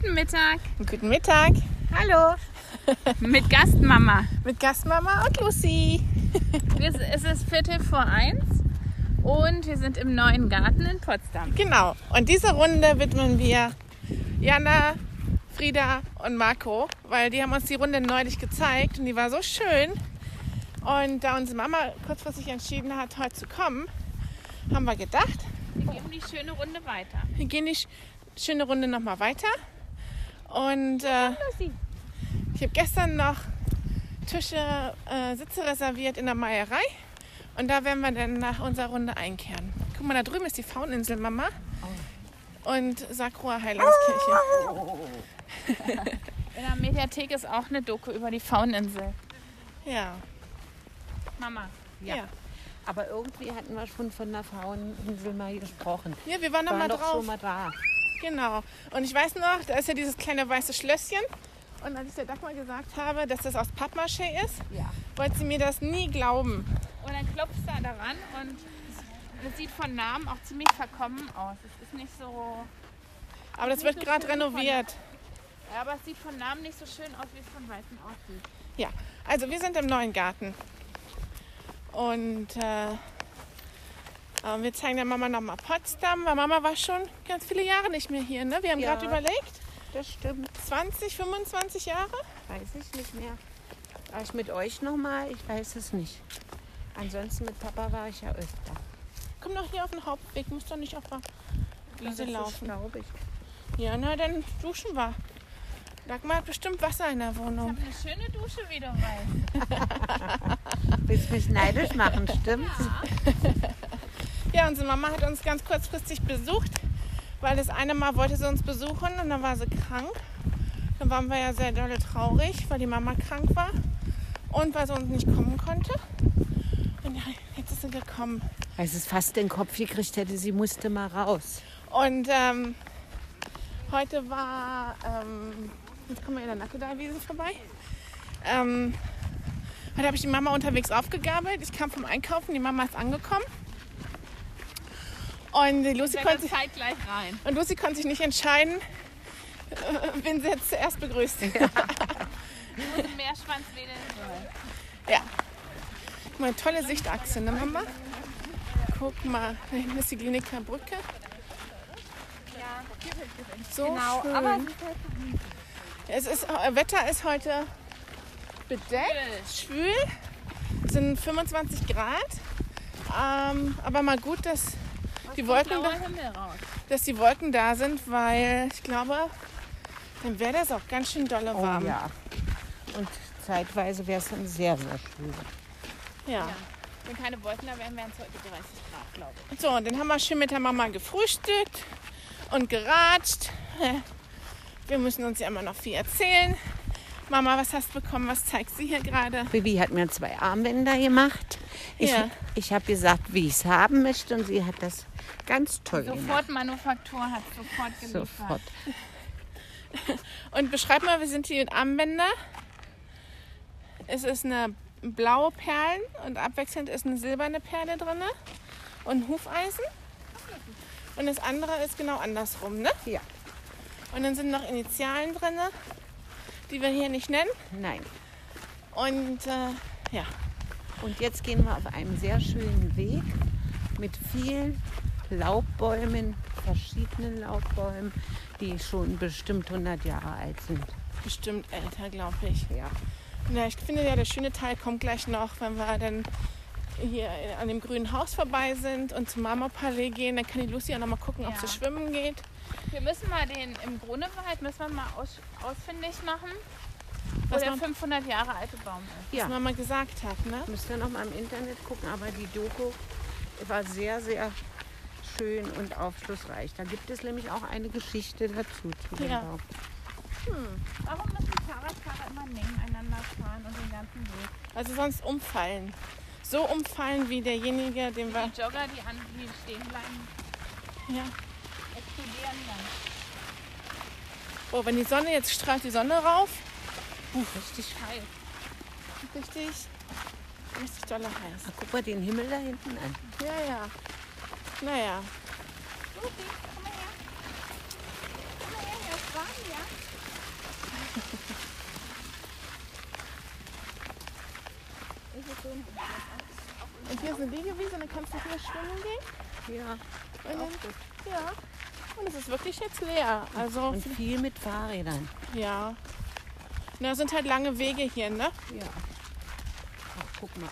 Guten Mittag. Guten Mittag. Hallo. Mit Gastmama. Mit Gastmama und Lucy. Es ist Viertel vor eins und wir sind im neuen Garten in Potsdam. Genau. Und diese Runde widmen wir Jana, Frieda und Marco, weil die haben uns die Runde neulich gezeigt und die war so schön. Und da unsere Mama kurzfristig entschieden hat, heute zu kommen, haben wir gedacht, Wir geben die schöne Runde weiter. wir gehen die sch- schöne Runde nochmal weiter. Und äh, ich habe gestern noch Tische, äh, Sitze reserviert in der Meierei. Und da werden wir dann nach unserer Runde einkehren. Guck mal, da drüben ist die Fauninsel, Mama. Und Sakroa Heilandskirche. In der Mediathek ist auch eine Doku über die Fauninsel. Ja. Mama. Ja. Ja. Aber irgendwie hatten wir schon von der Fraueninsel mal gesprochen. Ja, wir waren noch Waren mal doch drauf. schon mal da. Genau. Und ich weiß noch, da ist ja dieses kleine weiße Schlösschen. Und als ich der Dagmar gesagt habe, dass das aus Pappmaché ist, Ja. wollte sie mir das nie glauben. Und dann klopfst du da daran und es sieht von Namen auch ziemlich verkommen aus. Es ist nicht so. Aber das wird so gerade von- renoviert. Ja, aber es sieht von Namen nicht so schön aus, wie es von Weitem aussieht. Ja, also wir sind im neuen Garten. Und äh, äh, wir zeigen der Mama nochmal Potsdam, weil Mama war schon ganz viele Jahre nicht mehr hier. Ne? Wir haben Ja. gerade überlegt, Das stimmt. 20, 25 Jahre? Weiß ich nicht mehr. War ich mit euch noch mal? Ich weiß es nicht. Ansonsten mit Papa war ich ja öfter. Komm doch hier auf den Hauptweg, muss doch nicht auf der Wiese laufen. glaube ich. Ja, na dann duschen wir. Dagmar hat bestimmt Wasser in der Ich Wohnung. habe eine schöne Dusche, wie du weißt. Willst mich neidisch machen, stimmt's? Ja, unsere Mama hat uns ganz kurzfristig besucht, weil das eine Mal wollte sie uns besuchen und dann war sie krank. Dann waren wir ja sehr dolle traurig, weil die Mama krank war und weil sie uns nicht kommen konnte. Und ja, jetzt ist sie gekommen. Als es fast den Kopf gekriegt hätte, sie musste mal raus. Und ähm, heute war, ähm, jetzt kommen wir in der Nackedalwiese vorbei. Ähm, heute habe ich die Mama unterwegs aufgegabelt. Ich kam vom Einkaufen, die Mama ist angekommen. Und Lucy Ich konnte. Und Lucy konnte sich nicht entscheiden, äh, wen sie jetzt zuerst begrüßt. Soll. Ja. Guck mal, tolle Sichtachse, ne Mama? Guck mal, da hinten ist die Kliniker Brücke. So Genau, schön. aber es ist, äh, Wetter ist heute bedeckt, schwül, es sind 25 Grad. Ähm, aber mal gut, dass die, Wolken da, dass die Wolken da sind, weil ich glaube, dann wäre das auch ganz schön dolle Oh warm. ja. Und zeitweise wäre es dann sehr, sehr schön. ja. Wenn keine Wolken da wären, wären es heute 30 Grad, glaube ich. So, und dann haben wir schön mit der Mama gefrühstückt und geratscht. Wir müssen uns ja immer noch viel erzählen. Mama, was hast du bekommen? Was zeigt sie hier gerade? Bibi hat mir zwei Armbänder gemacht. Ich, Ja. ich habe gesagt, wie ich es haben möchte und sie hat das ganz toll gemacht. Sofort Manufaktur hat sofort geliefert. Sofort. Und beschreib mal, wie sind die Armbänder? Es ist eine blaue Perlen und abwechselnd ist eine silberne Perle drin und Hufeisen. Und das andere ist genau andersrum, ne? Ja. Und dann sind noch Initialen drin, die wir hier nicht nennen. Nein. Und äh, ja, Und jetzt gehen wir auf einem sehr schönen Weg mit vielen Laubbäumen, verschiedenen Laubbäumen, die schon bestimmt 100 Jahre alt sind. bestimmt älter, glaube ich. Ja. Ja, ich finde ja, der schöne Teil kommt gleich noch, wenn wir dann hier an dem grünen Haus vorbei sind und zum Marmorpalais gehen. Dann kann die Lucy auch noch mal gucken, ob Ja. sie schwimmen geht. Wir müssen mal den im Grunewald müssen wir mal aus, ausfindig machen, wo Was der man- 500 Jahre alte Baum ist. Ja. Was Mama gesagt hat, ne? Müsst ihr noch mal im Internet gucken, aber die Doku war sehr, sehr schön und aufschlussreich. Da gibt es nämlich auch eine Geschichte dazu. Zu dem Ja. Baum. Warum müssen Fahrradfahrer immer nebeneinander fahren und den ganzen Weg? Also sonst umfallen. So umfallen wie derjenige, den wir... Die Jogger, die, an, die stehen bleiben, Ja. explodieren dann. Oh, wenn die Sonne jetzt strahlt, die Sonne rauf. Richtig heiß. Richtig, richtig dolle heiß. Ah, guck mal den Himmel da hinten an. Ja, ja. Naja, Lucy, komm mal her. Komm mal her, hier ist Waren ja. Und hier ist eine Liegewiese und dann kannst du hier schwimmen gehen. Ja. Und dann, ja. Und es ist wirklich jetzt leer. Also, Und viel mit Fahrrädern. ja. Na, sind halt lange Wege hier, ne? Ja. Ach, guck mal.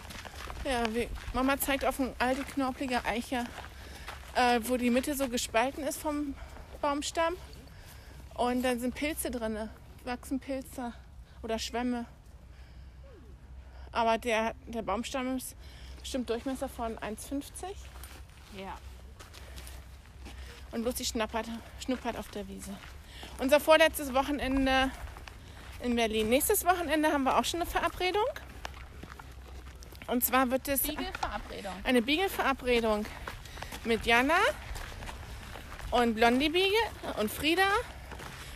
Ja, wie, Mama zeigt auf eine alte, knorpelige Eiche, äh, wo die Mitte so gespalten ist vom Baumstamm. Und dann sind Pilze drin, wachsen Pilze oder Schwämme. Aber der, der Baumstamm ist bestimmt Durchmesser von 1,50 Ja. und Lucy schnappert, schnuppert auf der Wiese. Unser vorletztes Wochenende in Berlin. Nächstes Wochenende haben wir auch schon eine Verabredung. Und zwar wird es Spiegelverabredung. eine Biegelverabredung mit Jana und Blondie Biegel und Frieda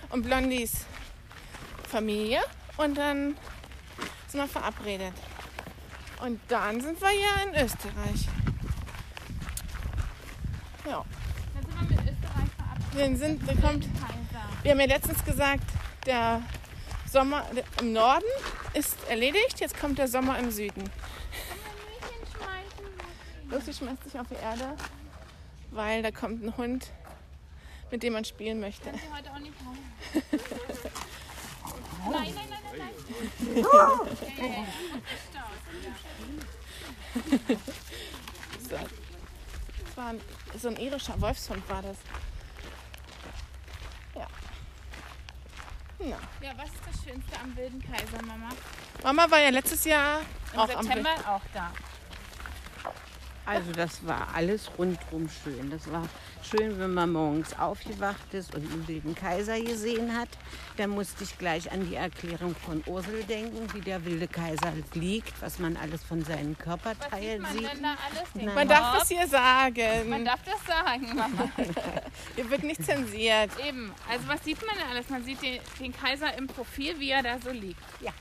und Blondies Familie. Und dann sind wir verabredet. Und dann sind wir ja in Österreich. Ja, Dann sind wir mit Österreich wir, sind, wir, kommt, wir haben ja letztens gesagt, der Sommer im Norden ist erledigt, jetzt kommt der Sommer im Süden. Lucy schmeißt sich auf die Erde, weil da kommt ein Hund, mit dem man spielen möchte. Können Sie heute auch nicht haben. Nein, nein, nein, nein, nein. So. Das war ein, so ein irischer Wolfshund war das. Ja. Na. Ja, was ist das Schönste am Wilden Kaiser, Mama? Mama war ja letztes Jahr Im auch am September auch da. Also das war alles rundrum schön. Das war schön, wenn man morgens aufgewacht ist und einen wilden Kaiser gesehen hat. Dann musste ich gleich an die Erklärung von Ursel denken, wie der wilde Kaiser liegt, was man alles von seinen Was sieht Körperteilen man sieht. denn da Nein. Man darf das hier sagen. Man darf das sagen, Mama. Hier wird nicht zensiert. Eben. Also was sieht man denn alles? Man sieht den, den Kaiser im Profil, wie er da so liegt. Ja.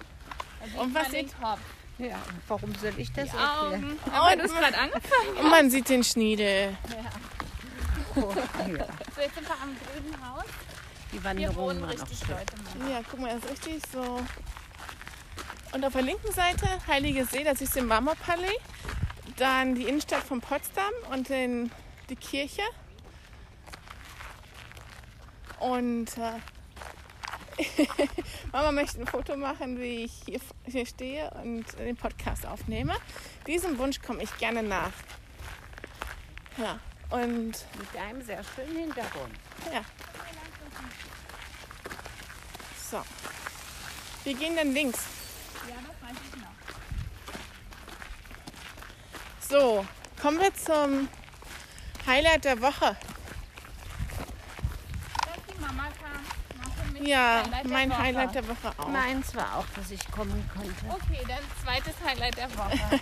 Da Und was man den sieht- Kopf, Ja, warum soll ich das erklären? Aber du hast gerade angefangen. Und man sieht den Schniedel. Oh, ja. So, jetzt sind wir am grünen Haus. Die Hier Wanderung wohnen war richtig. Leute. Mama. Ja, guck mal, das ist richtig so. Und auf der linken Seite Heilige See, das ist im Marmorpalais. Dann die Innenstadt von Potsdam und den, die Kirche. Und äh, Mama möchte ein Foto machen, wie ich hier, hier stehe und den Podcast aufnehme. Diesem Wunsch komme ich gerne nach. Ja, und Mit einem sehr schönen Hintergrund. ja. So. Wir gehen dann links. Ja, das weiß ich noch. So, kommen wir zum Highlight der Woche. Dass die Mama kam. war für mich Ja, Highlight der mein Woche. Highlight der Woche auch. Meins war auch, dass ich kommen konnte. Okay, dann zweites Highlight der Woche.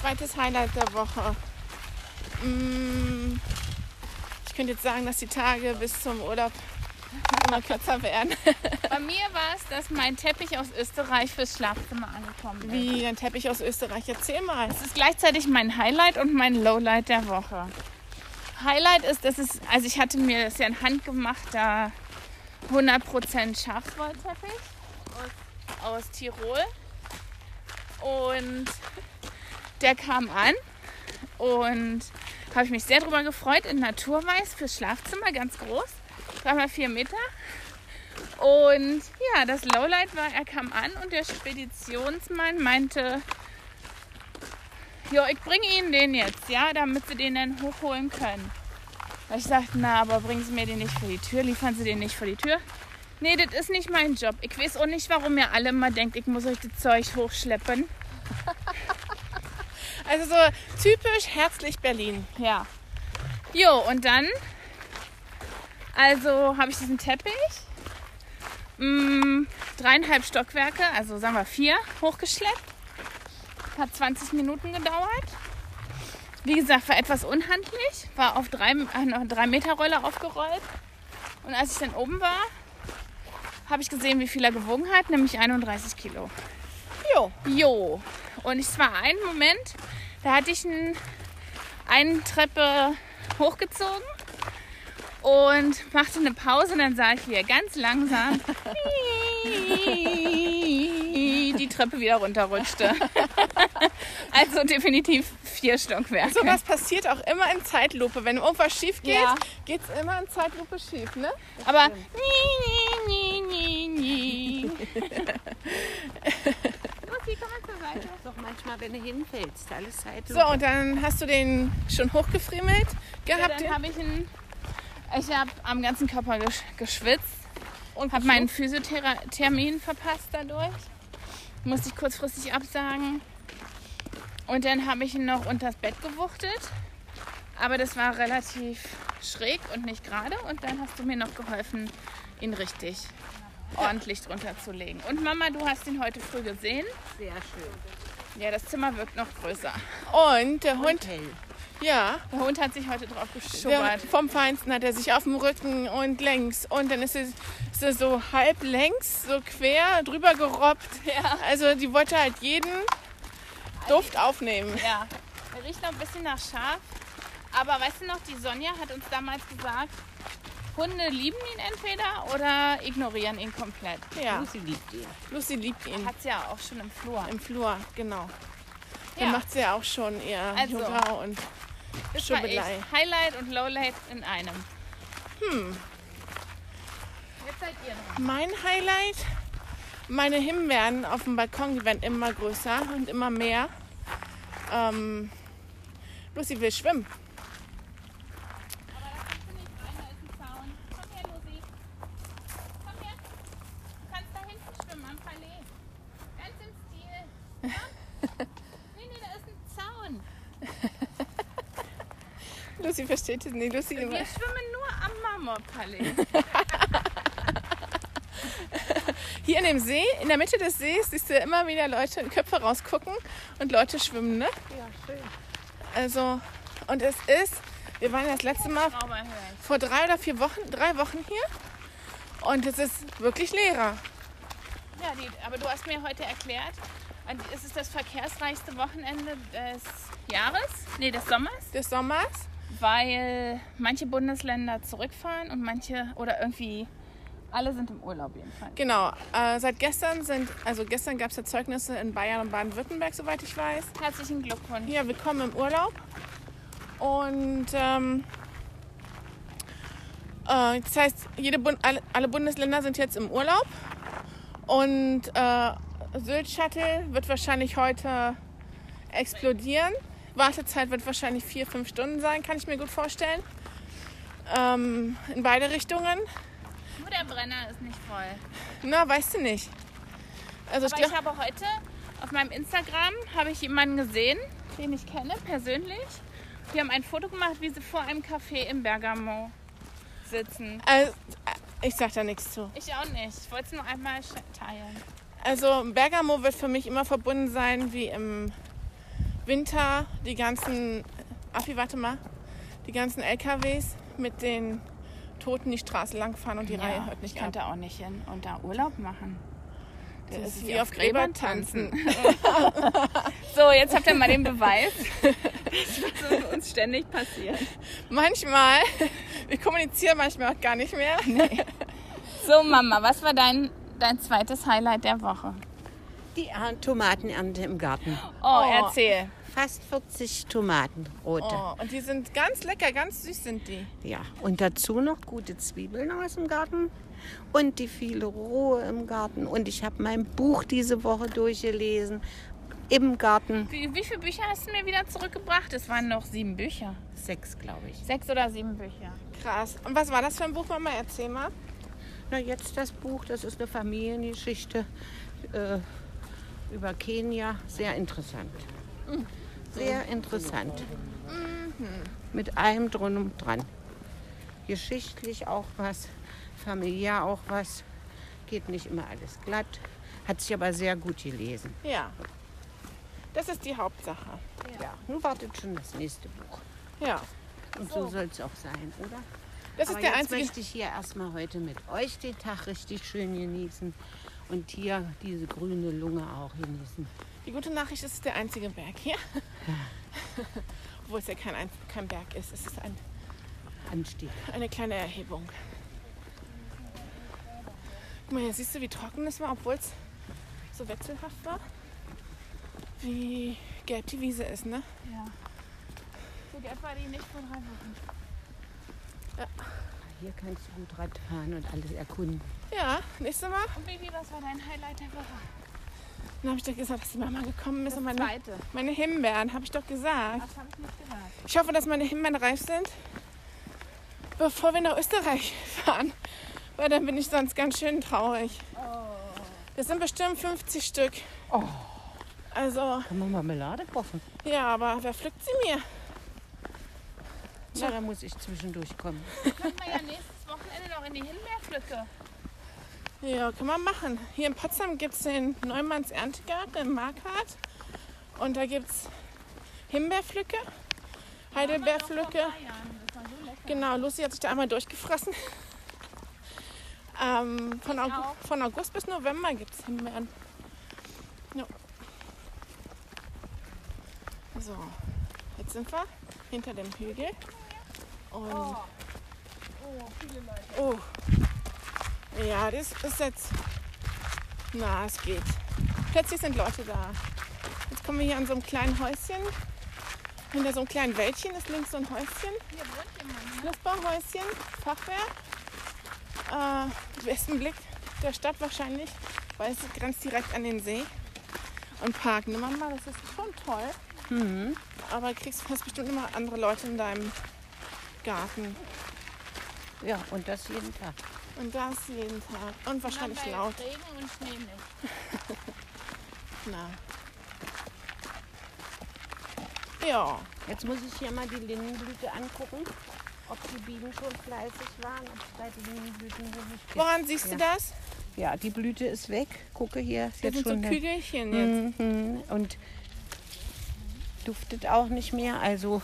Zweites Highlight der Woche. Mm, Ich könnte jetzt sagen, dass die Tage bis zum Urlaub immer kürzer werden. Bei mir war es, dass mein Teppich aus Österreich fürs Schlafzimmer angekommen ist. Wie ein Teppich aus Österreich. Erzähl mal. Das ist gleichzeitig mein Highlight und mein Lowlight der Woche. Highlight ist, dass es, also ich hatte mir das ja ein handgemachter 100% Schafswollteppich aus, aus Tirol. Und der kam an und habe ich mich sehr drüber gefreut in Naturweiß fürs Schlafzimmer, ganz groß, 3x4 Meter. Und ja, das Lowlight war, er kam an und der Speditionsmann meinte, Jo, ich bringe Ihnen den jetzt, ja, damit Sie den dann hochholen können. Ich sagte, na, aber bringen Sie mir den nicht vor die Tür, liefern Sie den nicht vor die Tür. Nee, das ist nicht mein Job. Ich weiß auch nicht, warum ihr alle immer denkt, ich muss euch das Zeug hochschleppen. Also so typisch herzlich Berlin. Ja. Jo, und dann, also habe ich diesen Teppich, mh, dreieinhalb Stockwerke, also sagen wir vier, hochgeschleppt. Hat 20 Minuten gedauert. Wie gesagt, war etwas unhandlich, war auf drei, äh, drei Meter Rolle aufgerollt. Und als ich dann oben war, habe ich gesehen, wie viel er gewogen hat, nämlich 31 Kilo. Jo. Jo. Und es war ein Moment, da hatte ich ein, eine Treppe hochgezogen und machte eine Pause und dann sah ich, wie er ganz langsam die Treppe wieder runterrutschte. also definitiv vier Stockwerke. Sowas passiert auch immer in Zeitlupe. Wenn irgendwas schief geht, Ja. geht es immer in Zeitlupe schief, ne? Aber nie, nie, nie, nie, nie. Doch manchmal, wenn du hinfällst, alles Zeit. So, und dann hast du den schon hochgefriemelt Ja, gehabt. dann habe ich einen, ich habe am ganzen Körper gesch geschwitzt und habe meinen Physiothermin verpasst dadurch. Musste ich kurzfristig absagen. Und dann habe ich ihn noch unters Bett gewuchtet. Aber das war relativ schräg und nicht gerade. Und dann hast du mir noch geholfen, ihn richtig ordentlich drunter zu legen. Und Mama, du hast ihn heute früh gesehen. Sehr schön. Ja, das Zimmer wirkt noch größer. Und der Hund, Und hell. Ja, Der Hund hat sich heute drauf geschubbert. vom Feinsten hat er sich auf dem Rücken und längs. Und dann ist er, ist er so halb längs, so quer drüber gerobbt. Ja. Also die wollte halt jeden Duft aufnehmen. Ja, er riecht noch ein bisschen nach Schaf. Aber weißt du noch, die Sonja hat uns damals gesagt, Hunde lieben ihn entweder oder ignorieren ihn komplett. Ja, Lucy liebt ihn. Lucy liebt ihn Hat sie ja auch schon im Flur. im Flur, genau. Ja. Dann macht sie ja auch schon ihr Also, Yoga und das war ich. Schubbelei. Highlight und Lowlight in einem. Hm. Jetzt seid ihr dran. Mein Highlight, meine Himbeeren auf dem Balkon, die werden immer größer und immer mehr. Ähm, Lucy will schwimmen. Aber da kannst du nicht rein, da ist ein Zaun. Komm her, Lucy. Komm her. Du kannst da hinten schwimmen am Palais. Ganz im Stil. Ja? nee, nee, da ist ein Zaun. Versteht es nicht. Lucy, Wir schwimmen nur am Marmorpalais. hier in dem See, in der Mitte des Sees, siehst du immer wieder Leute Köpfe rausgucken und Leute schwimmen, ne? Ja, schön. Also, und es ist, wir waren ja das letzte Mal vor drei oder vier Wochen, drei Wochen hier. Und es ist wirklich leerer. Ja, die, aber du hast mir heute erklärt, es ist das verkehrsreichste Wochenende des Jahres, nee, des Sommers, Des Sommers. Weil manche Bundesländer zurückfahren und manche oder irgendwie alle sind im Urlaub jedenfalls. Genau. Äh, seit gestern sind, also gestern gab es ja Zeugnisse in Bayern und Baden-Württemberg, soweit ich weiß. Herzlichen Glückwunsch. Ja, willkommen im Urlaub. Und ähm, äh, das heißt, jede Bund alle, alle Bundesländer sind jetzt im Urlaub. Und äh, Sylt Shuttle wird wahrscheinlich heute explodieren. Wartezeit wird wahrscheinlich vier, fünf Stunden sein, kann ich mir gut vorstellen. Ähm, in beide Richtungen. Nur der Brenner ist nicht voll. Na, weißt du nicht. Also ich Aber ich glaub, habe heute auf meinem Instagram habe ich jemanden gesehen, den ich kenne persönlich. Die haben ein Foto gemacht, wie sie vor einem Café in Bergamo sitzen. also, ich sag da nichts zu. Ich auch nicht. Ich wollte es nur einmal teilen. Also Bergamo wird für mich immer verbunden sein wie im Winter die ganzen, Affi, warte mal, die ganzen LKWs mit den Toten die Straße langfahren und die Reihe hört ich nicht ab. könnte auch nicht hin und da Urlaub machen. Das ist wie auf Gräbern tanzen. So, jetzt habt ihr mal den Beweis. Was uns ständig passiert. Manchmal, wir kommunizieren manchmal auch gar nicht mehr. So, Mama, was war dein, dein zweites Highlight der Woche? Die Er- Tomatenernte im Garten. Oh, Oh. erzähl. Fast 40 Tomaten, rote. Oh, und die sind ganz lecker, ganz süß sind die. Ja, und dazu noch gute Zwiebeln aus dem Garten und die viele Ruhe im Garten. Und ich habe mein Buch diese Woche durchgelesen im Garten. Wie, wie viele Bücher hast du mir wieder zurückgebracht? Es waren noch sieben Bücher. Sechs, glaube ich. Sechs oder sieben Bücher. Krass. Und was war das für ein Buch, Mama? Erzähl mal. Na, jetzt das Buch, das ist eine Familiengeschichte äh, über Kenia. Sehr interessant. Sehr interessant. Mit allem drum und dran. Geschichtlich auch was, familiär auch was. Geht nicht immer alles glatt. Hat sich aber sehr gut gelesen. Ja. Das ist die Hauptsache. Ja, nun wartet schon das nächste Buch. Ja. Und so, soll es auch sein, oder? Das ist Aber der jetzt einzige. möchte ich hier erstmal heute mit euch den Tag richtig schön genießen und hier diese grüne Lunge auch genießen. Die gute Nachricht ist, es ist der einzige Berg hier. Obwohl es ja kein, ein- kein Berg ist. Es ist ein Anstieg. Eine kleine Erhebung. Guck mal, hier siehst du, wie trocken es war, obwohl es so wechselhaft war. Wie gelb die Wiese ist, ne? Ja. So gelb war die nicht vor drei Wochen. Hier kannst du gut Rad fahren und alles erkunden. Ja, nächstes Mal. Und Baby, was war dein Highlight der Woche? Dann habe ich doch gesagt, dass die Mama gekommen ist und meine, zweite. meine Himbeeren, habe ich doch gesagt. Das habe ich nicht gehört. Ich hoffe, dass meine Himbeeren reif sind, bevor wir nach Österreich fahren. Weil dann bin ich sonst ganz schön traurig. Das sind bestimmt 50 Stück. Oh. Also, Kann man Marmelade kochen? ja, aber wer pflückt sie mir? Ja, da muss ich zwischendurch kommen. Können wir ja nächstes Wochenende noch in die Himbeerpflücke. Ja, kann man machen. Hier in Potsdam gibt es den Neumanns Erntegarten in Markart. Und da gibt es Himbeerpflücke, Heidelbeerpflücke. So. Genau, Lucy hat sich da einmal durchgefressen. ähm, von, August, von August bis November gibt es Himbeeren. Ja. So, jetzt sind wir hinter dem Hügel. Und Oh, viele Leute. oh, ja, das ist jetzt. Na, es geht. Plötzlich sind Leute da. Jetzt kommen wir hier an so einem kleinen Häuschen. Hinter so einem kleinen Wäldchen ist links so ein Häuschen. Hier wohnt jemand. Ne? Nussbauhäuschen, Fachwerk. Äh, besten Blick der Stadt wahrscheinlich, weil es grenzt direkt an den See. Und Park nimm mal, das ist schon toll. Mhm. Aber kriegst fast bestimmt immer andere Leute in deinem Garten. Ja, und das jeden Tag. Und das jeden Tag. Und wahrscheinlich bei laut. Regen und Schnee nicht. Na. Ja, Jetzt muss ich hier mal die Lindenblüte angucken, ob die Bienen schon fleißig waren, ob es die Lindenblütenhonig gibt. woran siehst du Ja. das? Ja, die Blüte ist weg. Gucke hier. Ist Das jetzt sind so schon eine- Kügelchen jetzt. Mhm. Und duftet auch nicht mehr. Also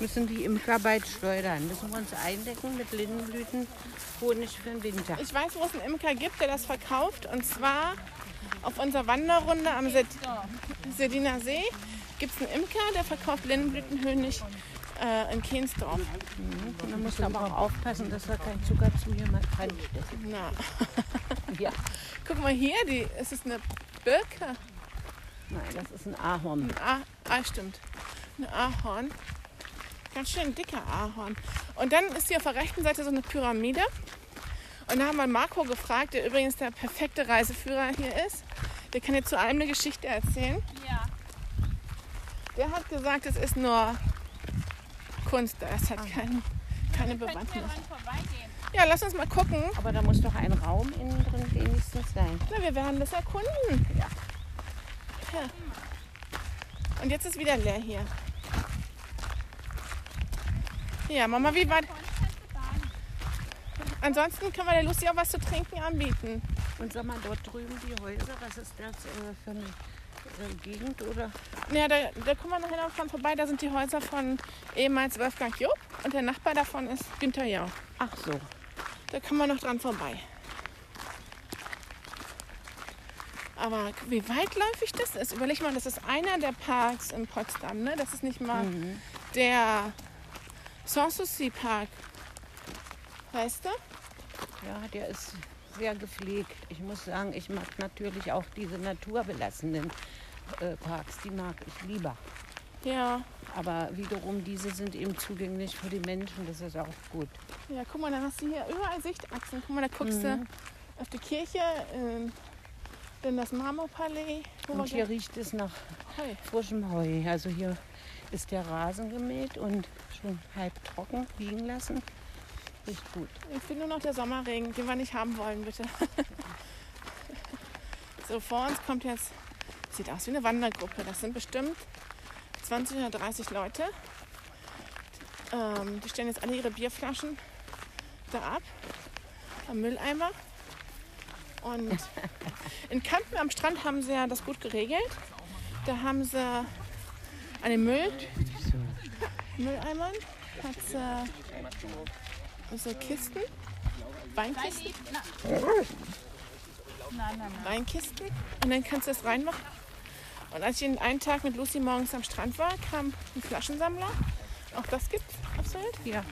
müssen die Imker bald schleudern. Müssen wir uns eindecken mit Lindenblüten, Honig für den Winter. Ich weiß, wo es einen Imker gibt, der das verkauft. Und zwar auf unserer Wanderrunde am Sed Sediner See gibt es einen Imker, der verkauft Lindenblütenhonig äh, in Kehnsdorf. Und dann musst du aber auch aufpassen, dass da kein Zucker zu jemand reinsteckt. Na, Ja. guck mal hier, die, es ist eine Birke. Nein, das ist ein Ahorn. Ein Ah, ah, stimmt. Ein Ahorn. Ganz schön dicker Ahorn. Und dann ist hier auf der rechten Seite so eine Pyramide. Und da haben wir Marco gefragt, der übrigens der perfekte Reiseführer hier ist. Der kann jetzt zu allem eine Geschichte erzählen. Ja. Der hat gesagt, es ist nur Kunst, halt kein, keine könnten ja Bewandtnis. Ja, lass uns mal gucken. Aber da muss doch ein Raum innen drin wenigstens sein. Na, wir werden das erkunden. Ja. ja. Und jetzt ist wieder leer hier. Ja, Mama, wie war... Ansonsten können wir der Lucy auch was zu trinken anbieten. Und sag mal, dort drüben die Häuser, was ist das äh, für eine äh, Gegend? Oder? Ja, da, da kommen wir nachher noch dran vorbei. Da sind die Häuser von ehemals Wolfgang Job und der Nachbar davon ist Günther Jauch. Ach so. Da kommen wir noch dran vorbei. Aber wie weitläufig das ist, überleg mal, das ist einer der Parks in Potsdam. Ne? Das ist nicht mal Mhm. der Sanssouci Park. Weißt du? Ja, der ist sehr gepflegt. Ich muss sagen, ich mag natürlich auch diese naturbelassenen äh, Parks. Die mag ich lieber. Ja. Aber wiederum, diese sind eben zugänglich für die Menschen. Das ist auch gut. Ja, guck mal, dann hast du hier überall Sichtachsen. Guck mal, da guckst du auf die Kirche, in, in das Marmorpalais. Und hier riecht es nach Heu. frischem Heu. Also hier ist der Rasen gemäht und schon halb trocken liegen lassen. Riecht gut. Ich finde nur noch der Sommerregen, den wir nicht haben wollen, bitte. so, vor uns kommt jetzt, sieht aus wie eine Wandergruppe. Das sind bestimmt 20 oder 30 Leute. Ähm, die stellen jetzt alle ihre Bierflaschen da ab, am Mülleimer. Und in Kampen am Strand haben sie ja das gut geregelt. Da haben sie an den Müll, Mülleimern, hat sie so Kisten, Weinkisten, nein. Weinkisten und dann kannst du das reinmachen. Und als ich einen Tag mit Lucy morgens am Strand war, kam ein Flaschensammler. Auch das gibt Sylt. Ja.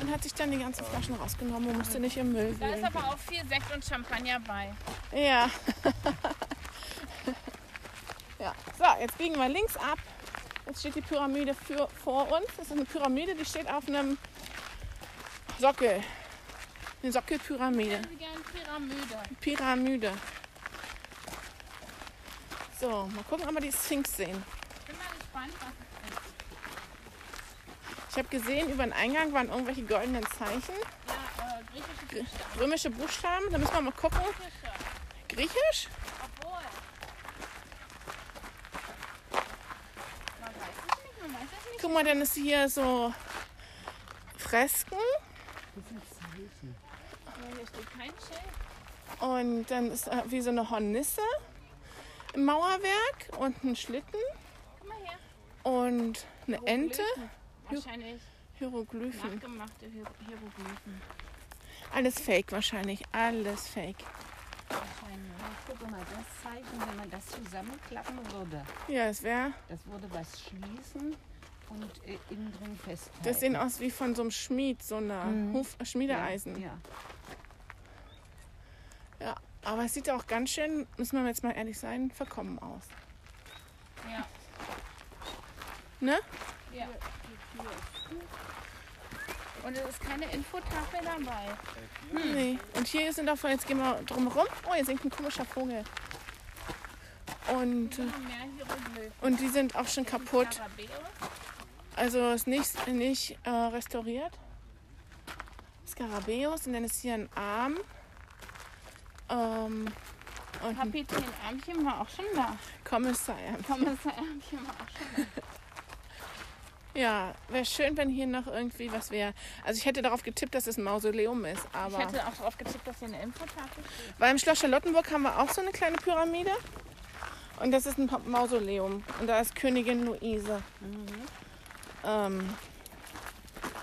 und hat sich dann die ganzen Flaschen rausgenommen und musste nicht im Müll Da ist aber auch viel Sekt und Champagner bei. Ja. ja. So, jetzt biegen wir links ab. Jetzt steht die Pyramide für, vor uns. Das ist eine Pyramide, die steht auf einem Sockel. Eine Sockelpyramide. Ich Pyramide. Pyramide. So, mal gucken, ob wir die Sphinx sehen. Bin mal gespannt, was es ist. Ich habe gesehen, über den Eingang waren irgendwelche goldenen Zeichen. Ja, äh, griechische Buchstaben. Römische Buchstaben. Da müssen wir mal gucken. Griechisch. Griechisch? Obwohl. Man weiß es nicht, man weiß es nicht. Guck mal, dann ist hier so Fresken. Und dann ist wie so eine Hornisse im Mauerwerk und ein Schlitten und eine Ente. Wahrscheinlich Hieroglyphen. nachgemachte Hier- Hieroglyphen. Alles fake wahrscheinlich. Alles fake. Wahrscheinlich. Guck mal, das Zeichen, wenn man das zusammenklappen würde, Ja, es wäre. das würde was schließen und äh, innen drin festhalten. Das sehen aus wie von so einem Schmied, so einer Mhm. Huf Schmiedeeisen. Ja. Ja, aber es sieht auch ganz schön, müssen wir jetzt mal ehrlich sein, verkommen aus. Ja. Ne? ja. Und es ist keine Infotafel dabei. Nee. Und hier sind auch, jetzt gehen wir drum rum. Oh, hier singt ein komischer Vogel. Und, äh, und die sind auch schon kaputt. Also ist nicht, nicht äh, restauriert. Skarabäus und dann ist hier ein Arm. Ähm, und Kapitän Ärmchen war auch schon da. Kommissar. Kommissar Ärmchen war auch schon da. Ja, wäre schön, wenn hier noch irgendwie was wäre. Also ich hätte darauf getippt, dass es ein Mausoleum ist, Ich aber hätte auch darauf getippt, dass hier eine Infotafel steht. weil im Schloss Charlottenburg haben wir auch so eine kleine Pyramide und das ist ein Mausoleum und da ist Königin Luise. Ähm,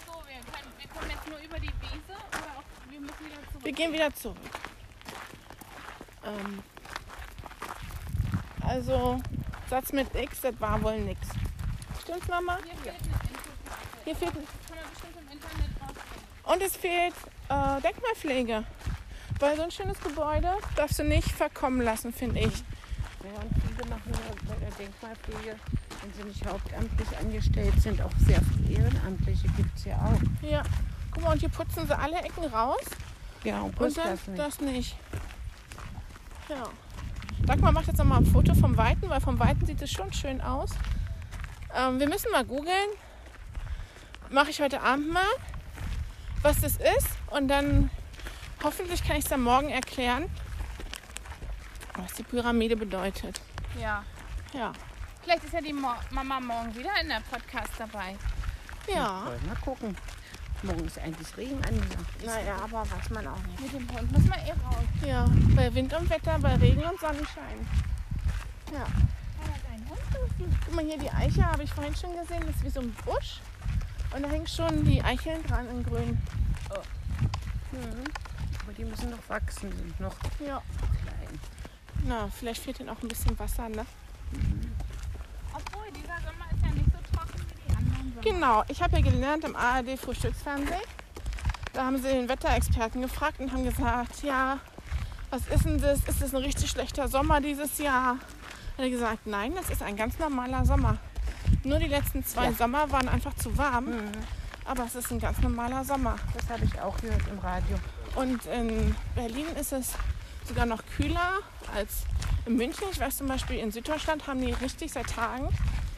So, wir, können, wir kommen jetzt nur über die Wiese oder auch, wir müssen wieder zurück. wir gehen wieder zurück. Ähm, also Satz mit X, das war wohl nix. Stimmt's, Mama? Hier fehlt eine Infotafel. Hier fehlt Kann man bestimmt im Internet rausfinden. Und es fehlt äh, Denkmalpflege. Weil so ein schönes Gebäude darfst du nicht verkommen lassen, finde ich. Ja, und viele machen ja Denkmalpflege, wenn sie nicht hauptamtlich angestellt sind, auch sehr viele Ehrenamtliche gibt es ja auch. Ja. Guck mal, und hier putzen sie alle Ecken raus. Ja, und Und dann das nicht. das nicht. Ja. Dagmar macht jetzt nochmal ein Foto vom Weiten, weil vom Weiten sieht es schon schön aus. Ähm, wir müssen mal googeln. Mache ich heute Abend mal, was das ist. Und dann hoffentlich kann ich es dann morgen erklären, was die Pyramide bedeutet. Ja. Ja. Vielleicht ist ja die Mo Mama morgen wieder in der Podcast dabei. Ja. Wollen wir mal gucken. Morgen ist eigentlich Regen angesagt. Naja, aber weiß man auch nicht. Mit dem Hund muss man eh raus. Ja, bei Wind und Wetter, bei Regen und Sonnenschein. Ja. Guck mal hier, die Eiche habe ich vorhin schon gesehen. Das ist wie so ein Busch. Und da hängen schon die Eicheln dran in grün. Aber die müssen noch wachsen, die sind noch Ja. klein. Na, vielleicht fehlt ihnen auch ein bisschen Wasser, ne? Obwohl, dieser Sommer ist ja nicht so trocken wie die anderen Sommer. Genau, ich habe ja gelernt im ARD Frühstücksfernsehen. Da haben sie den Wetterexperten gefragt und haben gesagt, ja, was ist denn das? Ist das ein richtig schlechter Sommer dieses Jahr? Hat er gesagt, nein, das ist ein ganz normaler Sommer. Nur die letzten zwei Ja. Sommer waren einfach zu warm, aber es ist ein ganz normaler Sommer. Das habe ich auch gehört im Radio. Und in Berlin ist es sogar noch kühler als in München. Ich weiß zum Beispiel, in Süddeutschland haben die richtig seit Tagen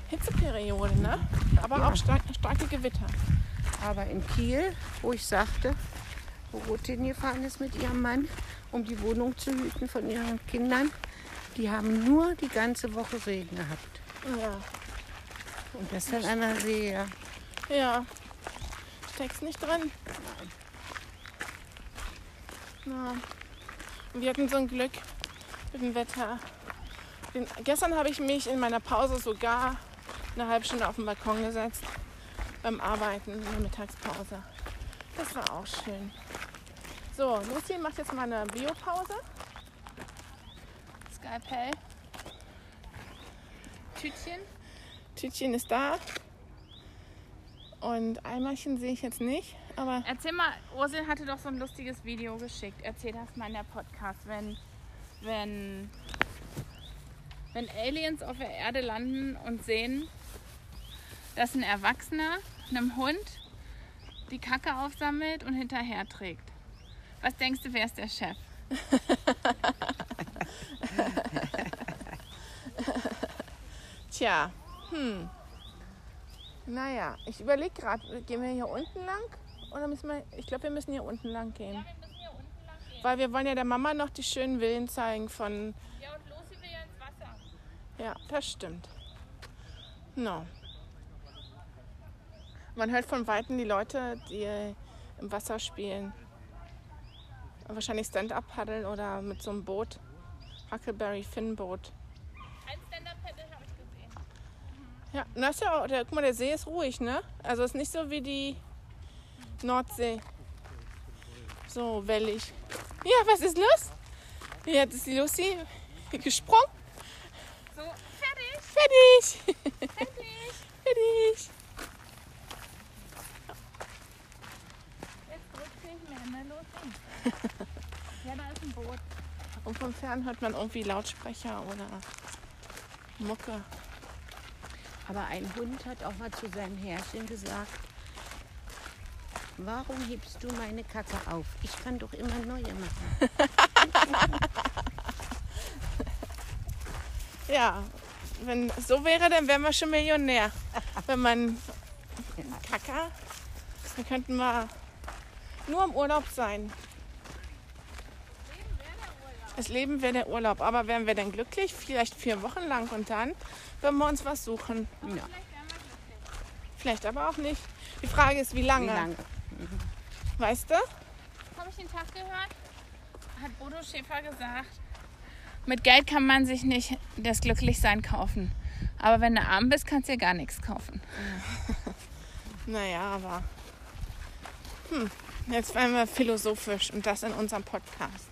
Hitzeperiode, ne? Aber Ja. auch stark, starke Gewitter. Aber in Kiel, wo ich sagte, wo Ruth hingefahren ist mit ihrem Mann, um die Wohnung zu hüten von ihren Kindern, die haben nur die ganze Woche Regen gehabt. Ja. Und das dann an der See, ja. Ja. Steckst nicht drin. Na. Wir hatten so ein Glück mit dem Wetter. Den, gestern habe ich mich in meiner Pause sogar eine halbe Stunde auf den Balkon gesetzt beim Arbeiten in der Mittagspause. Das war auch schön. So, Lucy macht jetzt mal eine Biopause. Skypel. Tütchen. Tütchen ist da. Und Eimerchen sehe ich jetzt nicht, aber Erzähl mal, Ursel hatte doch so ein lustiges Video geschickt. Erzähl das mal in der Podcast, wenn, wenn, wenn Aliens auf der Erde landen und sehen, dass ein Erwachsener einem Hund die Kacke aufsammelt und hinterher trägt. Was denkst du, wer ist der Chef? tja, hm. Naja, ich überlege gerade, gehen wir hier unten lang? Oder müssen wir, ich glaube, wir müssen hier unten lang gehen. Weil wir wollen ja der Mama noch die schönen Villen zeigen von, Ja, und Lucy will ja ins Wasser. ja, das stimmt. No. Man hört von Weitem die Leute, die im Wasser spielen. Wahrscheinlich Stand-up paddeln oder mit so einem Boot. Huckleberry Finn Boot. Ein Stand-Up-Paddle habe ich gesehen. Ja, das ist ja auch, der, guck mal, der See ist ruhig, ne? Also ist nicht so wie die Nordsee. So wellig. Ja, was ist los? Jetzt ist die Lucy gesprungen. So, fertig, Fertig. fertig. Fertig. Jetzt drückt sich mehr, Lucy? Ja, da ist ein Boot. Und vom Fern hört man irgendwie Lautsprecher oder Mucke. Aber ein Hund hat auch mal zu seinem Herrchen gesagt, warum hebst du meine Kacke auf? Ich kann doch immer neue machen. Ja, wenn es so wäre, dann wären wir schon Millionär. Wenn man Kacker, dann könnten wir nur im Urlaub sein. Das Leben wäre der Urlaub. Aber wären wir dann glücklich? Vielleicht vier Wochen lang und dann würden wir uns was suchen. Ja. Vielleicht aber auch nicht. Die Frage ist, wie lange? Wie lange? Weißt du? Habe ich den Tag gehört? Hat Bodo Schäfer gesagt, mit Geld kann man sich nicht das Glücklichsein kaufen. Aber wenn du arm bist, kannst du dir gar nichts kaufen. Naja, aber. Hm, jetzt werden wir philosophisch und das in unserem Podcast.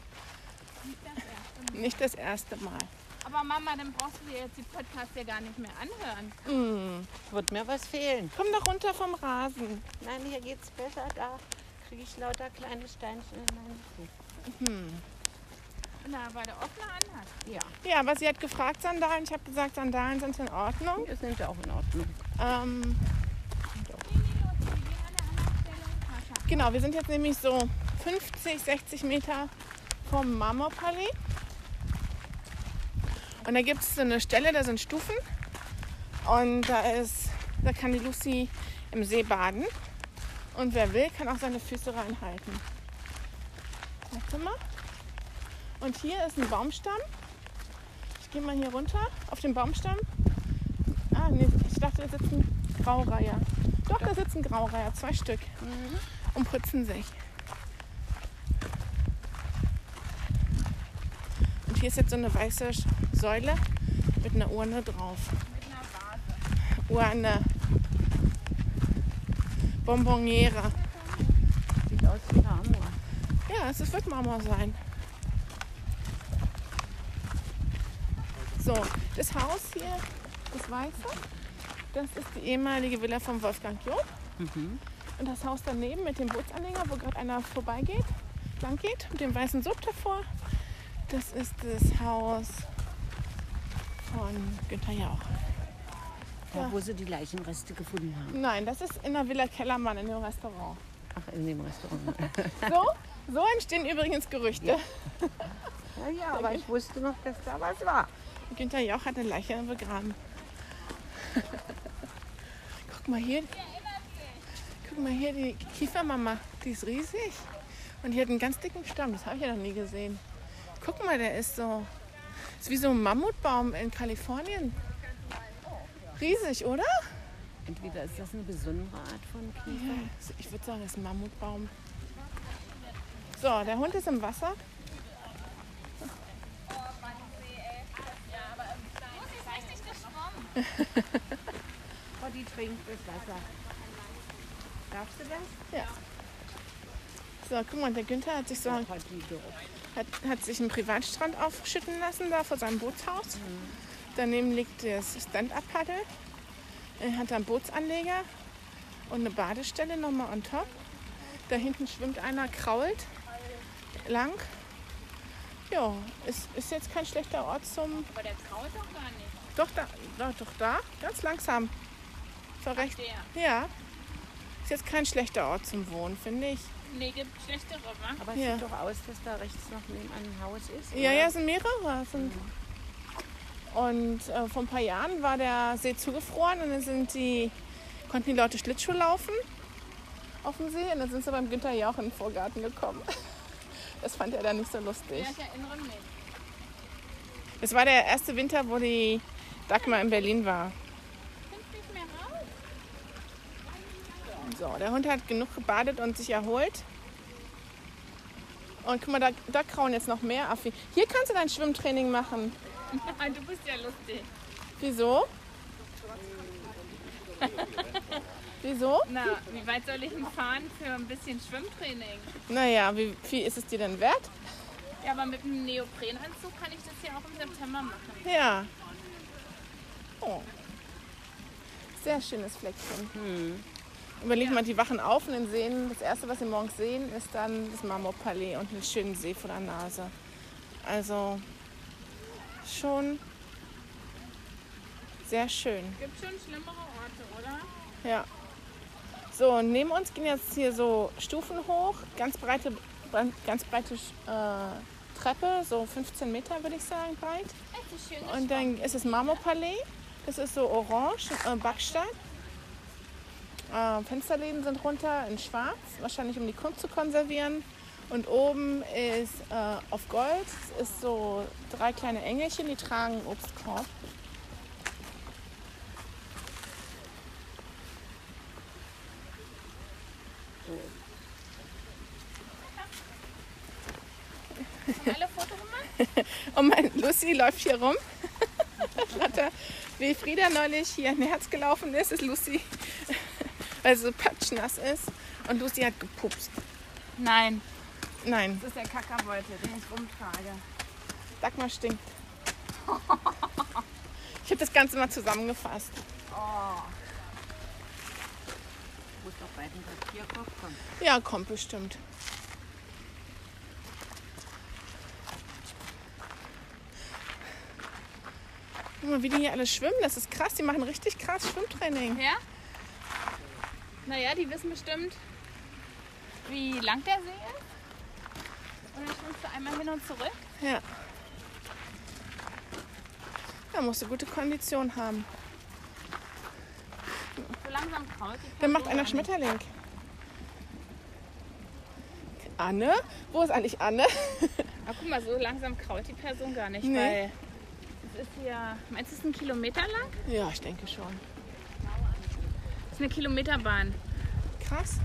Nicht das erste Mal. Aber Mama, dann brauchst du dir jetzt die Podcasts ja gar nicht mehr anhören. Hm. Wird mir was fehlen. Komm doch runter vom Rasen. Nein, hier geht's besser. Da kriege ich lauter kleine Steinchen in meine Füße. Hm. Na, weil der offene anhat. Ja, Ja, aber sie hat gefragt, Sandalen. Ich habe gesagt, Sandalen sind in Ordnung. die sind auch in Ordnung. Ähm, genau, wir sind jetzt nämlich so 50, 60 Meter vom Marmorpalais. Und da gibt es so eine Stelle, da sind Stufen. Und da ist, da kann die Lucy im See baden. Und wer will, kann auch seine Füße reinhalten. Warte mal. Und hier ist ein Baumstamm. Ich gehe mal hier runter auf den Baumstamm. Ah, nee, ich dachte, da sitzen Graureiher. Doch, da sitzen Graureiher, zwei Stück. Und putzen sich. Hier ist jetzt so eine weiße Säule mit einer Urne drauf. Mit einer Vase. Urne. Bonboniere. Sieht aus wie Marmor. Ja, es wird Marmor sein. So, das Haus hier, das Weiße, das ist die ehemalige Villa von Wolfgang Job. Mhm. Und das Haus daneben mit dem Bootsanhänger, wo gerade einer vorbeigeht, lang geht, mit dem weißen Sub davor, das ist das Haus von Günther Jauch. Da, Ja. wo sie die Leichenreste gefunden haben. Nein, das ist in der Villa Kellermann in dem Restaurant. Ach, in dem Restaurant. So, so entstehen übrigens Gerüchte. Ja. ja, ja, aber ich wusste noch, dass da was war. Günther Jauch hat eine Leiche begraben. Guck mal hier. Guck mal hier, die Kiefermama. Die ist riesig. Und die hat einen ganz dicken Stamm. Das habe ich ja noch nie gesehen. Guck mal, der ist so. Ist wie so ein Mammutbaum in Kalifornien. Riesig, oder? Entweder ist das eine besondere Art von Kiefer. Ja, ich würde sagen, das ist ein Mammutbaum. So, der Hund ist im Wasser. Oh, die trinkt das Wasser. Darfst du das? Ja. So, guck mal, der Günther hat sich so doch. Hat, hat sich einen Privatstrand aufschütten lassen da vor seinem Bootshaus. Daneben liegt das Stand-Up-Paddle. Er hat einen Bootsanleger und eine Badestelle nochmal on top. Da hinten schwimmt einer, krault lang. Ja, ist, ist jetzt kein schlechter Ort zum. Aber der traut doch gar nicht. Doch, da, doch, doch da, ganz langsam. So recht. Der. Ja. Ist jetzt kein schlechter Ort zum Wohnen, finde ich. Nee, gibt schlechtere, wa? Aber es Ja. sieht doch aus, dass da rechts noch nebenan ein Haus ist. Ja, oder? ja, es sind mehrere. Es Sind und äh, vor ein paar Jahren war der See zugefroren und dann sind die, konnten die Leute Schlittschuh laufen auf dem See und dann sind sie beim Günther Jauch in den Vorgarten gekommen. Das fand er dann nicht so lustig. Ja, ich erinnere mich. Das war der erste Winter, wo die Dagmar in Berlin war. Kommt nicht mehr raus. So, der Hund hat genug gebadet und sich erholt. Und guck mal, da, da krauen jetzt noch mehr Affi. Hier kannst du dein Schwimmtraining machen. du bist ja lustig. Wieso? Wieso? Na, wie weit soll ich denn fahren für ein bisschen Schwimmtraining? Naja, wie viel ist es dir denn wert? Ja, aber mit einem Neoprenanzug kann ich das ja auch im September machen. Ja. Oh. Sehr schönes Fleckchen. Hm. Überleg mal, die wachen auf und dann sehen, das erste, was sie morgens sehen, ist dann das Marmorpalais und einen schönen See vor der Nase. Also schon sehr schön. Gibt schon schlimmere Orte, oder? Ja. So, und neben uns gehen jetzt hier so Stufen hoch, ganz breite, ganz breite äh, Treppe, so 15 Meter würde ich sagen breit. Echt schön. Und dann ist das Marmorpalais. Das ist so orange, äh, Backstein. Äh, Fensterläden sind runter in schwarz, wahrscheinlich um die Kunst zu konservieren. Und oben ist äh, auf Gold ist so drei kleine Engelchen, die tragen Obstkorb. alle Foto gemacht? Und mein Lucy läuft hier rum. Wie Frieda neulich hier ein Herz gelaufen ist, ist Lucy, weil sie so patschnass ist. Und Lucy hat gepupst. Nein, Nein, das ist der Kackerbeutel, den ich rumtrage. Dagmar stinkt. Ich habe das Ganze mal zusammengefasst. Oh. Muss doch bald ein Papierkorb kommen. Ja, kommt bestimmt. Guck mal, wie die hier alle schwimmen. Das ist krass. Die machen richtig krass Schwimmtraining. Ja? Naja, die wissen bestimmt, wie lang der See ist. Und dann schwimmst du einmal hin und zurück. Ja. Da musst du gute Kondition haben. So langsam krault die Dann macht einer. Schmetterling. Anne? Wo ist eigentlich Anne? Aber guck mal, so langsam krault die Person gar nicht, Nee. weil es ist hier, meinst du, es ist ein Kilometer lang? Ja, ich denke schon. Das ist eine Kilometerbahn. Krass.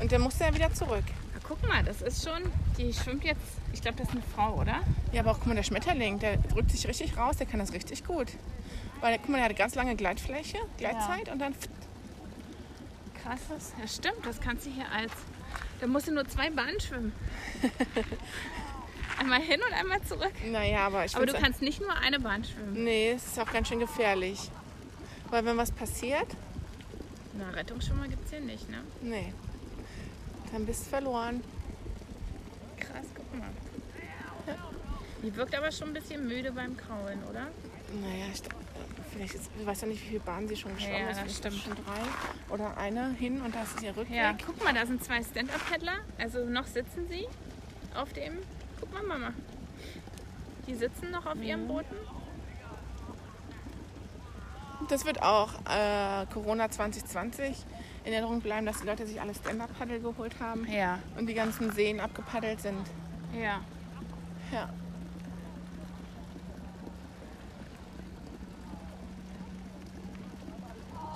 Und dann musst du ja wieder zurück. Na, guck mal, das ist schon, die schwimmt jetzt, ich glaube, das ist eine Frau, oder? Ja, aber auch guck mal, der Schmetterling, der drückt sich richtig raus, der kann das richtig gut. Weil, guck mal, der hat eine ganz lange Gleitfläche, Gleitzeit und dann. Krasses. Ja, stimmt, das kannst du hier als, da musst du nur zwei Bahnen schwimmen. einmal hin und einmal zurück. Naja, aber ich Aber du kannst nicht nur eine Bahn schwimmen. Nee, es ist auch ganz schön gefährlich. Weil, wenn was passiert, Na, Rettungsschwimmer gibt es hier nicht, ne? nee, dann bist du verloren. Krass, guck mal. Die wirkt aber schon ein bisschen müde beim Kraulen, oder? Naja, ich, vielleicht ist, ich weiß ja nicht, wie viele Bahnen sie schon geschwommen Ja, ist. das stimmt. Schon drei oder eine hin und das ist ihr Rückweg. Ja, guck mal, da sind zwei Stand-Up-Paddler. Also noch sitzen sie auf dem. Guck mal, Mama. Die sitzen noch auf ihren Booten. Das wird auch äh, Corona 2020 in Erinnerung bleiben, dass die Leute sich alle Stand-Up-Paddle geholt haben Ja, und die ganzen Seen abgepaddelt sind. ja. Ja.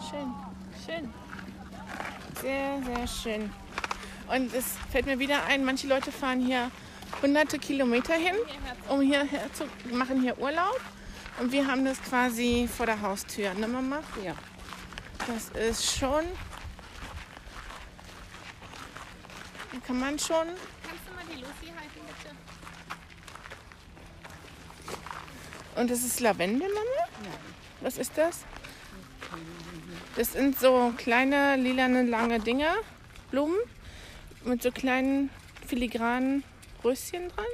Schön. Schön. Sehr, sehr schön. Und es fällt mir wieder ein, manche Leute fahren hier hunderte Kilometer hin, um hierher zu machen hier Urlaub. Und wir haben das quasi vor der Haustür, ne Mama? Ja. Das ist schon. Da kann man schon. Kannst du mal die Lucy halten, bitte? Und das ist Lavendel, Mama? Ja. Was ist das? Das sind so kleine, lilane, lange Dinger, Blumen mit so kleinen filigranen Röschen dran.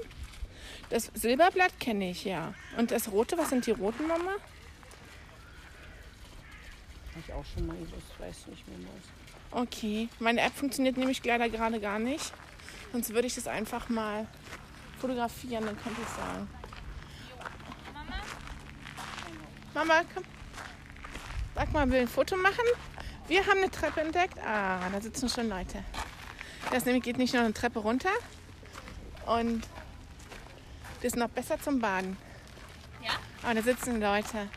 Das Silberblatt kenne ich, ja. Und das rote, was sind die roten, Mama? Habe ich auch schon mal gewusst, weiß nicht mehr was. Okay, meine App funktioniert nämlich leider gerade gar nicht. Sonst würde ich das einfach mal fotografieren, dann könnte ich sagen. Mama, komm. Sag mal, will ein Foto machen? Wir haben eine Treppe entdeckt. Ah, da sitzen schon Leute. Das nämlich geht nicht nur eine Treppe runter. Und das ist noch besser zum Baden. Ja? Aber da sitzen Leute.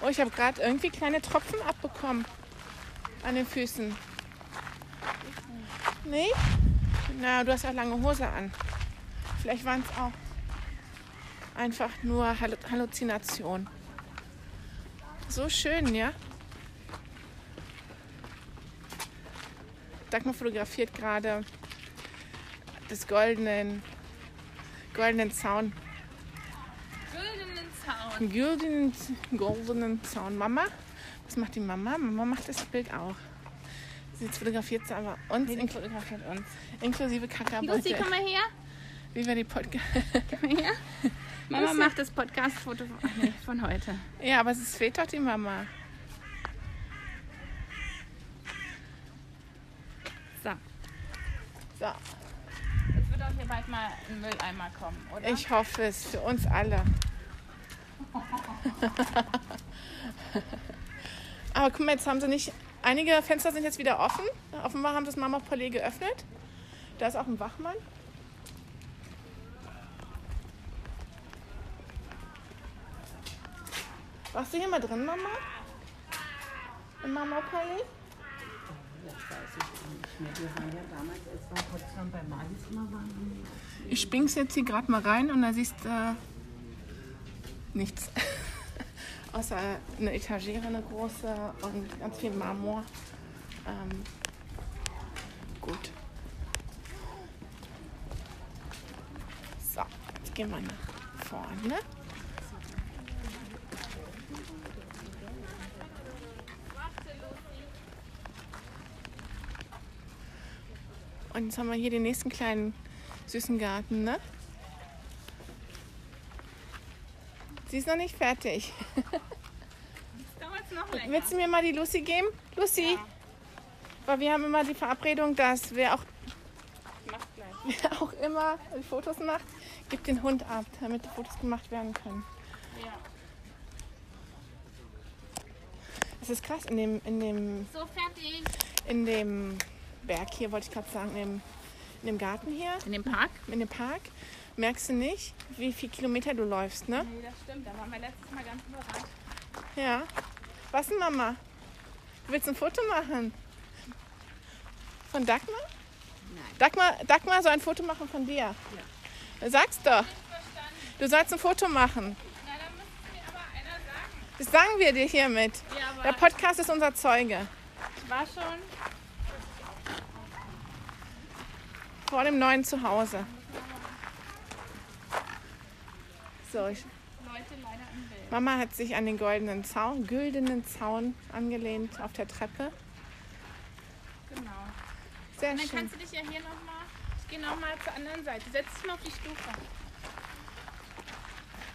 Oh, ich habe gerade irgendwie kleine Tropfen abbekommen an den Füßen. Nee? Na, du hast auch lange Hose an. Vielleicht waren es auch einfach nur Hallu- Halluzination. So schön, ja? Dagmar fotografiert gerade das goldenen, goldenen Zaun. Güldenen Zaun. Goldenen, goldenen Zaun. Mama, was macht die Mama? Mama macht das Bild auch. Sie jetzt fotografiert sie aber uns, Sie fotografiert uns. inklusive Lucy, Kakabeute. komm mal her. Wie wir die Podcast. Komm mal her. Mama Lucy. macht das Podcast-Foto von, nee, von heute. Ja, aber es fehlt doch die Mama. So. So, Hier bald mal ein Mülleimer kommen, oder? ich hoffe es für uns alle. aber guck mal, jetzt haben sie nicht. Einige Fenster sind jetzt wieder offen. Offenbar haben das Mama Palais geöffnet. Da ist auch ein Wachmann. Warst du hier mal drin, Mama? Im Mama Palais? Ich spring's jetzt hier gerade mal rein und da siehst du äh, nichts. Außer eine Etagere, eine große und ganz viel Marmor. Ähm, gut. So, jetzt gehen wir nach vorne. Und jetzt haben wir hier den nächsten kleinen süßen Garten, ne? Sie ist noch nicht fertig. Willst du mir mal die Lucy geben? Lucy! Weil wir haben immer die Verabredung, dass wer auch, wer auch immer Fotos macht, gibt den Hund ab, damit die Fotos gemacht werden können. Ja. Das ist krass, in dem, in dem, So, fertig. in dem Berg hier, wollte ich gerade sagen, in dem, in dem Garten hier, In dem Park? in dem Park, merkst du nicht, wie viele Kilometer du läufst, ne? Nee, das stimmt. Da waren wir letztes Mal ganz überrascht. Ja. Was denn, Mama? Du willst ein Foto machen? Von Dagmar? Nein. Dagmar, Dagmar soll ein Foto machen von dir. Ja. Sag's doch. Du sollst ein Foto machen. Na, da müsste mir aber einer sagen. Das sagen wir dir hiermit. Ja, Der Podcast ist unser Zeuge. ich war schon. Vor dem neuen Zuhause. So, ich. Mama hat sich an den goldenen Zaun, güldenen Zaun angelehnt auf der Treppe. Genau. Sehr Und dann schön. kannst du dich ja hier nochmal. Ich gehe nochmal zur anderen Seite. Setz dich mal auf die Stufe.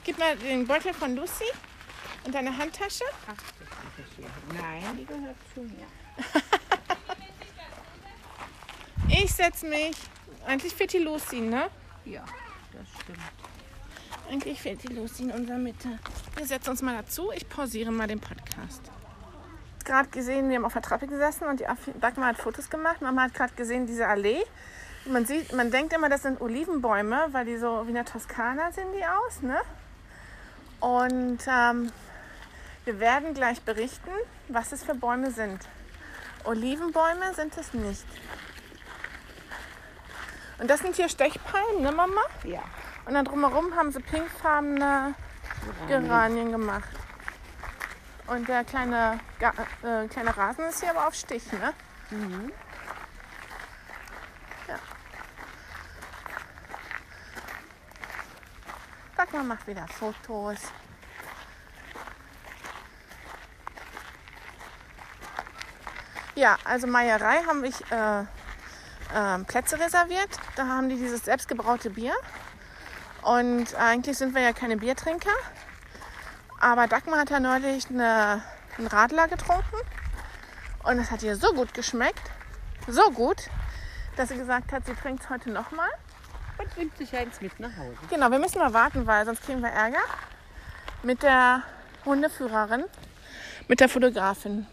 Gib mal den Beutel von Lucy und deine Handtasche. Ach. Nein, die gehört zu mir. Ich setz mich. Eigentlich fehlt die Lucy, ne? Ja, das stimmt. Eigentlich fehlt die Lucy in unserer Mitte. Wir setzen uns mal dazu. Ich pausiere mal den Podcast. Gerade gesehen, wir haben auf der Treppe gesessen und die Dagmar hat Fotos gemacht. Mama hat gerade gesehen, diese Allee. Man, sieht, man denkt immer, das sind Olivenbäume, weil die so wie in der Toskana sehen die aus. Ne? Und ähm, wir werden gleich berichten, was es für Bäume sind. Olivenbäume sind es nicht. Und das sind hier Stechpalmen, ne Mama? Ja. Und dann drumherum haben sie pinkfarbene Geranien gemacht. Und der kleine, äh, kleine Rasen ist hier aber auf Stich, ne? Mhm. Dagmar macht wieder Fotos. Ja, also Meierei haben ich äh, äh, Plätze reserviert. Da haben die dieses selbstgebraute Bier. Und eigentlich sind wir ja keine Biertrinker. Aber Dagmar hat ja neulich eine, einen Radler getrunken. Und es hat ihr so gut geschmeckt. So gut, dass sie gesagt hat, sie trinkt es heute nochmal. Und nimmt sich eins mit nach Hause. Genau, wir müssen mal warten, weil sonst kriegen wir Ärger mit der Hundeführerin, mit der Fotografin.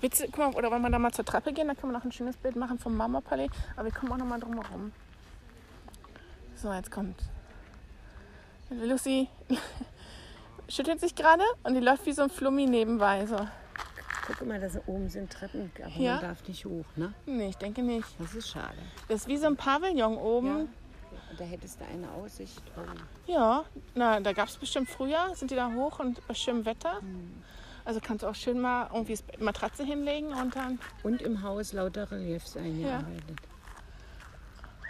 Du, guck mal, oder wollen wir da mal zur Treppe gehen? Da können wir noch ein schönes Bild machen vom Marmorpalais. Aber wir kommen auch noch mal drum herum. So, jetzt kommt. Lucy schüttelt sich gerade und die läuft wie so ein Flummi nebenbei. So. Guck mal, da oben sind Treppen, aber Ja. man darf nicht hoch, ne? Nee, ich denke nicht. Das ist schade. Das ist wie so ein Pavillon Ja. oben. Da hättest du eine Aussicht. Ja, na, da gab es bestimmt früher, sind die da hoch und bei schönem Wetter. Also kannst du auch schön mal irgendwie Matratze hinlegen und dann, Und im Haus lauter Reliefs eingearbeitet.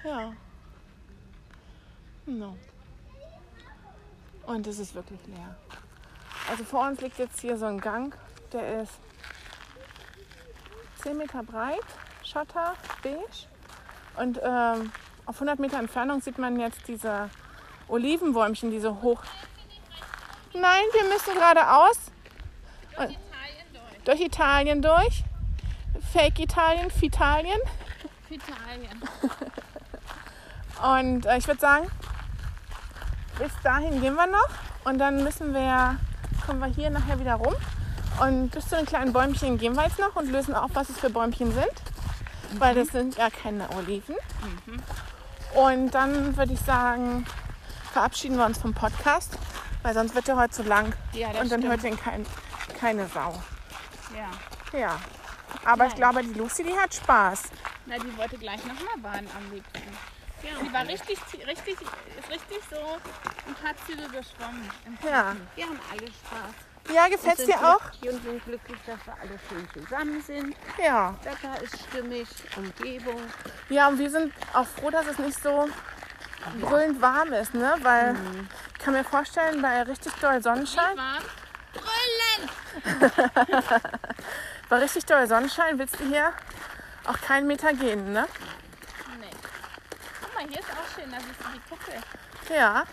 ja. No. Und es ist wirklich leer. Also vor uns liegt jetzt hier so ein Gang, der ist 10 Meter breit, Schotter, beige. Und ähm, auf 100 Meter Entfernung sieht man jetzt diese Olivenbäumchen, die so hoch. Nein, wir müssen geradeaus. Durch Italien durch. Fake Italien, Fitalien. Italien. Und äh, ich würde sagen, bis dahin gehen wir noch. Und dann müssen wir, kommen wir hier nachher wieder rum. Und bis zu den kleinen Bäumchen gehen wir jetzt noch und lösen auf, was es für Bäumchen sind. Weil das sind ja keine Oliven. Und dann würde ich sagen, verabschieden wir uns vom Podcast. Weil sonst wird der heute zu lang. Ja, und dann stimmt. hört ihn kein, keine Sau. Ja. Ja. Aber ich Nein. glaube, die Lucy, die hat Spaß. Na, die wollte gleich nochmal baden am liebsten. Die war richtig, richtig, ist richtig so ein paar Züge geschwommen. Ja. Wir haben alle Spaß. Ja, Wir gefällt's sind dir auch? Und sind glücklich, dass wir alle schön zusammen sind. Ja. Wetter ist stimmig, Umgebung. Ja, und wir sind auch froh, dass es nicht so brüllend warm ist, ne? Weil ich kann mir vorstellen, bei richtig doll Sonnenschein, Warm. Brüllen! bei richtig doll Sonnenschein willst du hier auch keinen Meter gehen, ne? Nee. Guck mal, hier ist auch schön, da siehst du die Kuppel. Ja.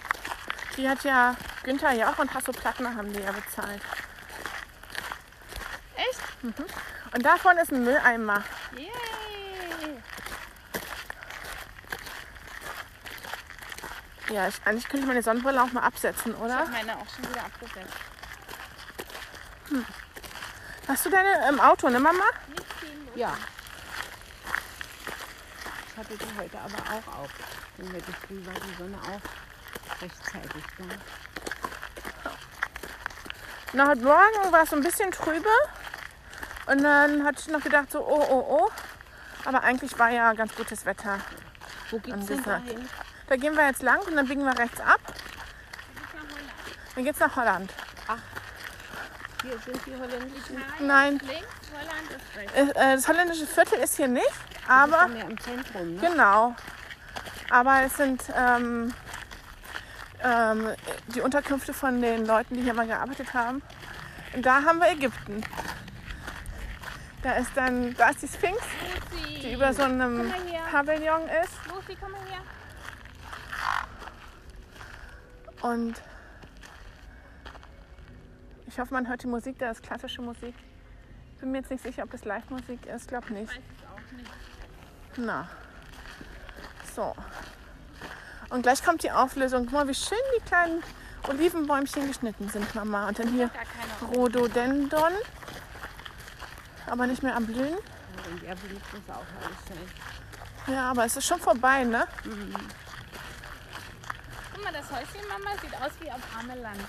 Die hat ja Günther ja auch und Hasso Plattner haben die ja bezahlt. Echt? Und davon ist ein Mülleimer. Yay! Ja, ich, eigentlich könnte ich meine Sonnenbrille auch mal absetzen, Ich oder? habe meine auch schon wieder abgesetzt. Hast du deine im Auto, ne Mama? Ja. Ich hatte die heute aber auch auf. Und heute früh war die Sonne auch rechtzeitig da. Na, heute Morgen war es so ein bisschen trübe. Und dann hatte ich noch gedacht, so, oh, oh, oh. Aber eigentlich war ja ganz gutes Wetter. Wo geht's denn Angesagt. dahin? Da gehen wir jetzt lang und dann biegen wir rechts ab. Dann geht's nach Holland. Hier sind die holländischen. Nein, Links, äh, das holländische Viertel ist hier nicht, aber mehr im Zentrum, ne? genau. Aber es sind ähm, ähm, die Unterkünfte von den Leuten, die hier mal gearbeitet haben. Und da haben wir Ägypten. Da ist dann, da ist die Sphinx, Lucy. die über so einem. Pavillon ist. Lucy, komm mal her. Und ich hoffe, man hört die Musik, da ist klassische Musik. Ich bin mir jetzt nicht sicher, ob das Live-Musik ist, glaube nicht. Weiß auch nicht. Na. So. Und gleich kommt die Auflösung. Guck mal, wie schön die kleinen Olivenbäumchen geschnitten sind, Mama. Und dann hier Rhododendron. Aber nicht mehr am Blühen. Will nicht muss auch alles sein. Ja, aber es ist schon vorbei, ne? Guck mal, das Häuschen, Mama, sieht aus wie auf Ameland.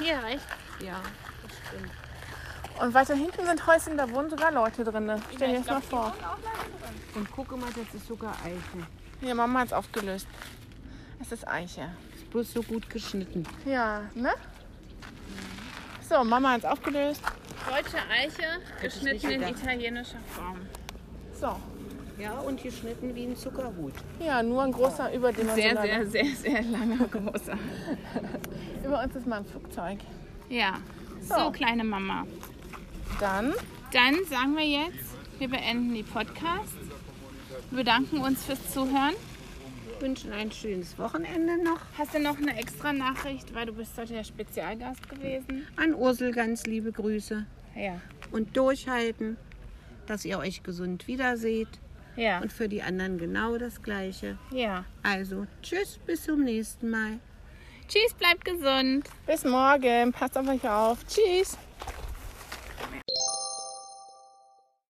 Hier rechts. Ja, das stimmt. Und weiter hinten sind Häuschen, da wohnen sogar Leute drin. Stell dir das mal vor. Und gucke mal, das ist sogar Eiche. Hier, Mama hat es aufgelöst. Es ist Eiche. Ist bloß so gut geschnitten. Ja, ne? So, Mama hat es aufgelöst. Deutsche Eiche, geschnitten in italienischer Form. So. Ja, und geschnitten wie ein Zuckerhut. Ja, nur ein großer Sehr, überdimensionaler. sehr, sehr, sehr langer, großer. Über uns ist mal ein Flugzeug. Ja. So, So. kleine Mama. Dann Dann sagen wir jetzt, wir beenden die Podcast. Wir bedanken uns fürs Zuhören. Wünschen ein schönes Wochenende noch. Hast du noch eine extra Nachricht, weil du bist heute der Spezialgast gewesen? An Ursel ganz liebe Grüße. Ja. Und durchhalten, dass ihr euch gesund wiederseht. Ja. Und für die anderen genau das Gleiche. Ja. Also, tschüss, bis zum nächsten Mal. Tschüss, bleibt gesund. bis morgen. Passt auf euch auf. Tschüss.